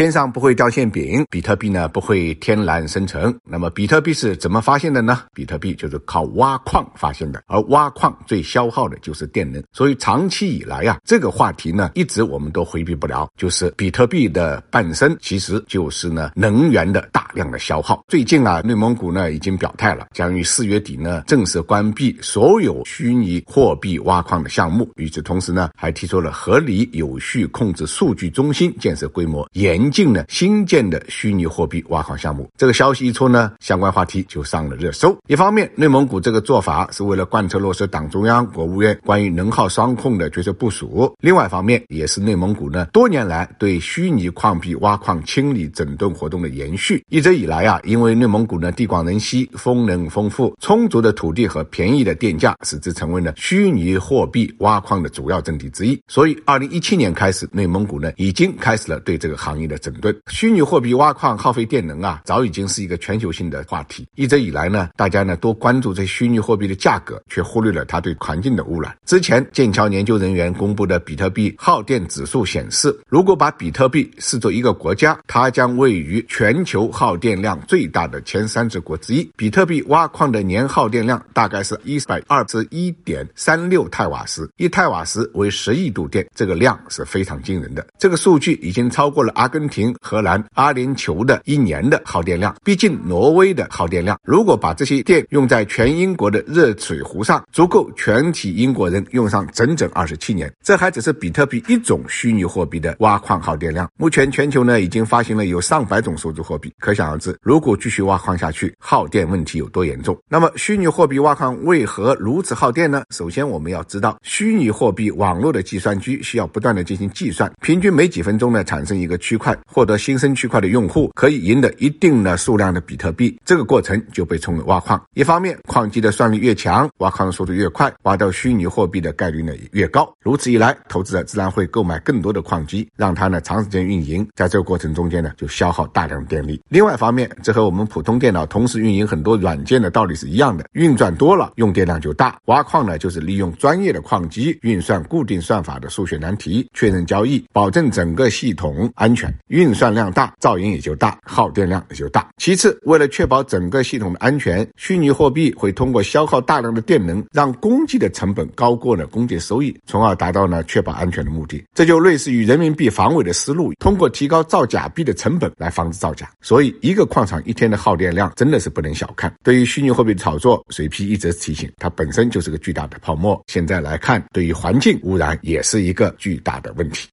天上不会掉馅饼，比特币呢不会天然生成。那么比特币是怎么发现的呢？比特币就是靠挖矿发现的，而挖矿最消耗的就是电能。所以长期以来啊，这个话题呢一直我们都回避不了，就是比特币的诞生其实就是呢能源的大量的消耗。最近啊，内蒙古呢已经表态了，将于四月底呢正式关闭所有虚拟货币挖矿的项目。与此同时呢，还提出了合理有序控制数据中心建设规模严。近的新建的虚拟货币挖矿项目，这个消息一出呢，相关话题就上了热搜。一方面，内蒙古这个做法是为了贯彻落实党中央、国务院关于能耗双控的决策部署；另外一方面，也是内蒙古呢多年来对虚拟矿币挖矿清理整顿活动的延续。一直以来啊，因为内蒙古呢地广人稀，风能丰富，充足的土地和便宜的电价，使之成为了虚拟货币挖矿的主要阵地之一。所以，二零一七年开始，内蒙古呢已经开始了对这个行业。的整顿，虚拟货币挖矿耗费电能啊，早已经是一个全球性的话题。一直以来呢，大家呢都关注这虚拟货币的价格，却忽略了它对环境的污染。之前剑桥研究人员公布的比特币耗电指数显示，如果把比特币视作一个国家，它将位于全球耗电量最大的前三十国之一。比特币挖矿的年耗电量大概是一百二十一点三六泰瓦时，一泰瓦时为十亿度电，这个量是非常惊人的。这个数据已经超过了阿根。阿根廷、荷兰、阿联酋的一年的耗电量，逼近挪威的耗电量。如果把这些电用在全英国的热水壶上，足够全体英国人用上整整二十七年。这还只是比特币一种虚拟货币的挖矿耗电量。目前全球呢已经发行了有上百种数字货币，可想而知，如果继续挖矿下去，耗电问题有多严重。那么，虚拟货币挖矿为何如此耗电呢？首先，我们要知道，虚拟货币网络的计算机需要不断的进行计算，平均每几分钟呢产生一个区块。获得新生区块的用户可以赢得一定的数量的比特币，这个过程就被称为挖矿。一方面，矿机的算力越强，挖矿的速度越快，挖到虚拟货币的概率呢也越高。如此一来，投资者自然会购买更多的矿机，让它呢长时间运营。在这个过程中间呢，就消耗大量电力。另外一方面，这和我们普通电脑同时运营很多软件的道理是一样的，运转多了，用电量就大。挖矿呢，就是利用专业的矿机运算固定算法的数学难题，确认交易，保证整个系统安全。运算量大，噪音也就大，耗电量也就大。其次，为了确保整个系统的安全，虚拟货币会通过消耗大量的电能，让公祭的成本高过了公祭收益，从而达到呢确保安全的目的。这就类似于人民币防伪的思路，通过提高造假币的成本来防止造假。所以，一个矿场一天的耗电量真的是不能小看。对于虚拟货币的炒作，水皮一直提醒，它本身就是个巨大的泡沫。现在来看，对于环境污染也是一个巨大的问题。